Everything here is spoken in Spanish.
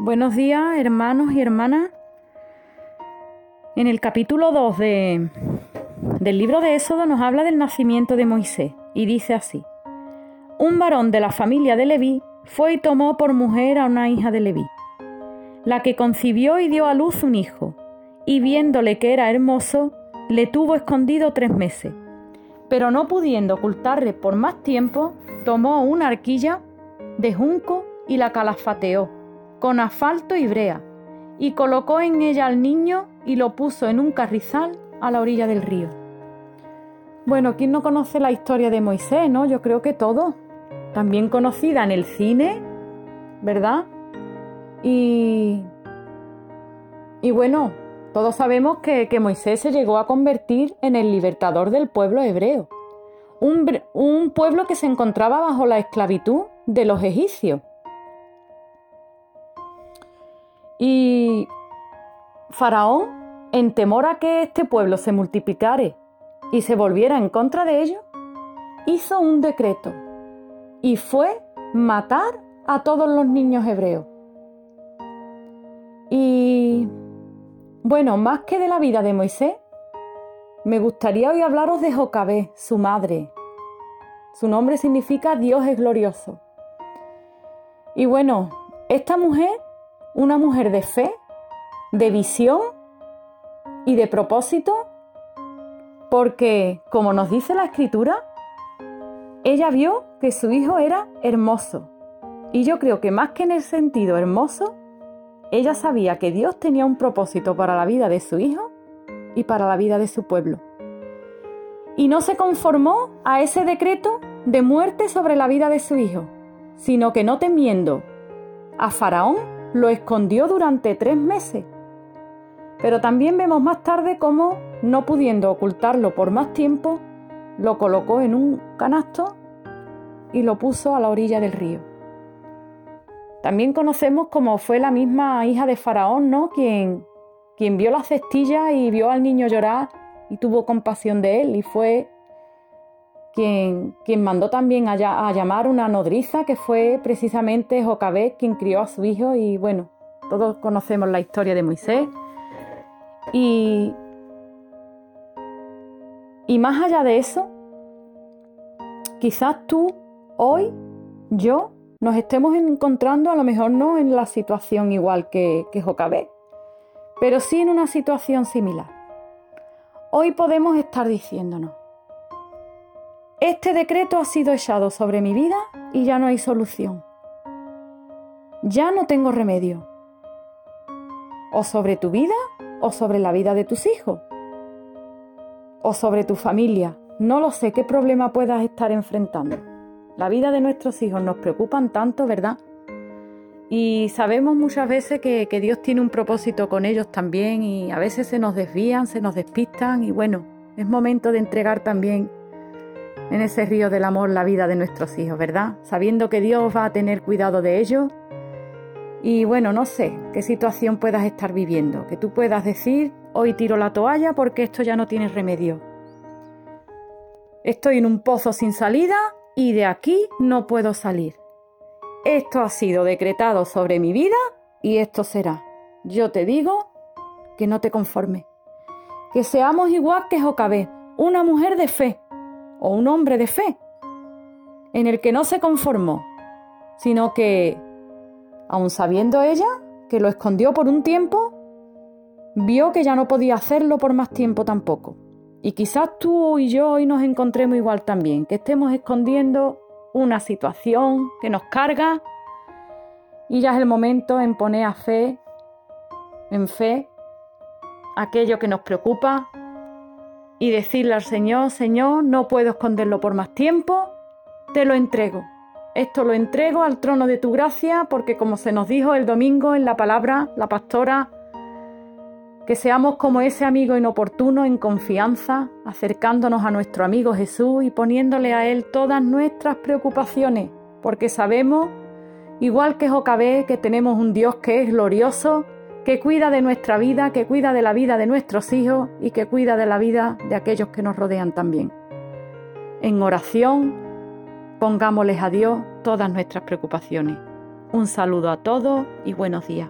Buenos días, hermanos y hermanas. En el capítulo 2 de, del libro de Éxodo nos habla del nacimiento de Moisés y dice así: Un varón de la familia de Leví fue y tomó por mujer a una hija de Leví, la que concibió y dio a luz un hijo, y viéndole que era hermoso, le tuvo escondido tres meses. Pero no pudiendo ocultarle por más tiempo, tomó una arquilla de junco y la calafateó con asfalto y brea, y colocó en ella al niño y lo puso en un carrizal a la orilla del río. Bueno, ¿quién no conoce la historia de Moisés, no? Yo creo que todo. También conocida en el cine, ¿verdad? Y. Y bueno, todos sabemos que, Moisés se llegó a convertir en el libertador del pueblo hebreo. Un, un pueblo que se encontraba bajo la esclavitud de los egipcios. Y Faraón, en temor a que este pueblo se multiplicare y se volviera en contra de ellos, hizo un decreto y fue matar a todos los niños hebreos. Y bueno, más que de la vida de Moisés, me gustaría hoy hablaros de Jocabé, su madre. Su nombre significa Dios es glorioso. Y bueno, esta mujer una mujer de fe, de visión y de propósito, porque, como nos dice la escritura, ella vio que su hijo era hermoso. Y yo creo que más que en el sentido hermoso, ella sabía que Dios tenía un propósito para la vida de su hijo y para la vida de su pueblo. Y no se conformó a ese decreto de muerte sobre la vida de su hijo, sino que no temiendo a Faraón, lo escondió durante tres meses. Pero también vemos más tarde cómo, no pudiendo ocultarlo por más tiempo, lo colocó en un canasto y lo puso a la orilla del río. También conocemos cómo fue la misma hija de Faraón, ¿no? Quien, quien vio la cestilla y vio al niño llorar y tuvo compasión de él y fue quien, mandó también a, llamar una nodriza, que fue precisamente Jocabé quien crió a su hijo. Y bueno, todos conocemos la historia de Moisés. Y, y más allá de eso, quizás tú, hoy, yo, nos estemos encontrando a lo mejor no en la situación igual que, que pero sí en una situación similar. Hoy podemos estar diciéndonos, este decreto ha sido echado sobre mi vida y ya no hay solución. Ya no tengo remedio. O sobre tu vida o sobre la vida de tus hijos. O sobre tu familia. No lo sé qué problema puedas estar enfrentando. La vida de nuestros hijos nos preocupan tanto, ¿verdad? Y sabemos muchas veces que, que, Dios tiene un propósito con ellos también y a veces se nos desvían, se nos despistan y bueno, es momento de entregar también en ese río del amor la vida de nuestros hijos, ¿verdad? Sabiendo que Dios va a tener cuidado de ellos. Y bueno, no sé qué situación puedas estar viviendo, que tú puedas decir, hoy tiro la toalla porque esto ya no tiene remedio. Estoy en un pozo sin salida y de aquí no puedo salir. Esto ha sido decretado sobre mi vida y esto será. Yo te digo que no te conformes. Que seamos igual que Jocabé, una mujer de fe, o un hombre de fe, en el que no se conformó, sino que, aun sabiendo ella que lo escondió por un tiempo, vio que ya no podía hacerlo por más tiempo tampoco. Y quizás tú y yo hoy nos encontremos igual también, que estemos escondiendo una situación que nos carga y ya es el momento en poner a fe, en fe, aquello que nos preocupa, y decirle al Señor, Señor, no puedo esconderlo por más tiempo, te lo entrego. Esto lo entrego al trono de tu gracia porque como se nos dijo el domingo en la palabra, la pastora, que seamos como ese amigo inoportuno en confianza, acercándonos a nuestro amigo Jesús y poniéndole a Él todas nuestras preocupaciones, porque sabemos, igual que Jocabé, que tenemos un Dios que es glorioso, que cuida de nuestra vida, que cuida de la vida de nuestros hijos y que cuida de la vida de aquellos que nos rodean también. En oración, pongámosles a Dios todas nuestras preocupaciones. Un saludo a todos y buenos días.